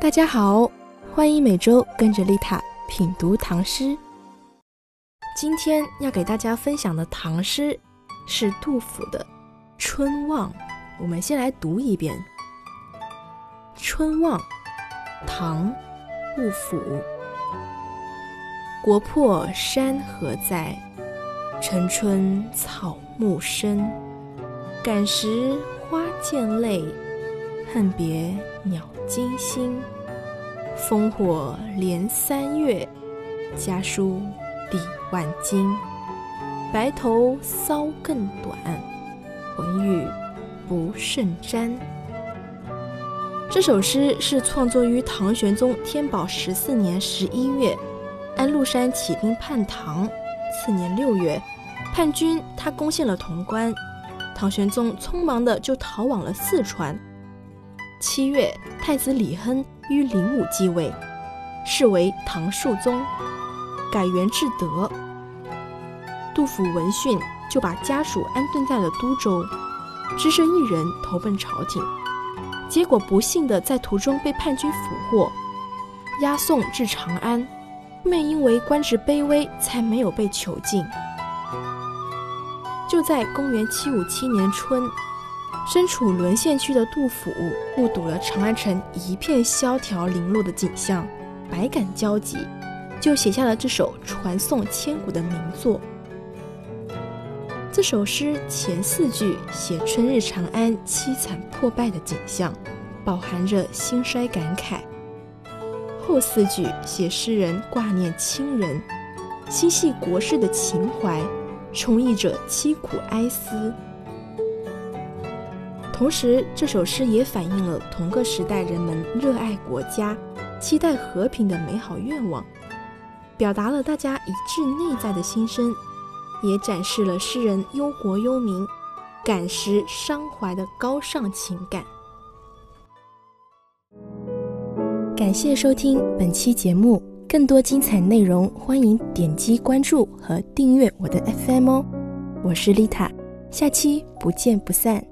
大家好，欢迎每周跟着丽塔品读唐诗。今天要给大家分享的唐诗是杜甫的《春望》，我们先来读一遍《春望》，唐·杜甫。国破山河在，城春草木深。感时花溅泪，恨别鸟惊心。烽火连三月，家书抵万金。白头搔更短，浑欲不胜簪。这首诗是创作于唐玄宗天宝十四年十一月，安禄山起兵叛唐，次年六月，叛军他攻陷了潼关。唐玄宗匆忙的就逃往了四川。七月，太子李亨于灵武继位，是为唐肃宗，改元至德。杜甫闻讯，就把家属安顿在了都州，只身一人投奔朝廷。结果不幸的在途中被叛军俘获，押送至长安。面因为官职卑微，才没有被囚禁。就在公元七五七年春，身处沦陷区的杜甫目睹了长安城一片萧条零落的景象，百感交集，就写下了这首传颂千古的名作。这首诗前四句写春日长安凄惨破败的景象，饱含着兴衰感慨；后四句写诗人挂念亲人，心系国事的情怀。充溢着凄苦哀思，同时这首诗也反映了同个时代人们热爱国家、期待和平的美好愿望，表达了大家一致内在的心声，也展示了诗人忧国忧民、感时伤怀的高尚情感。感谢收听本期节目。更多精彩内容，欢迎点击关注和订阅我的 FM 哦。我是丽塔，下期不见不散。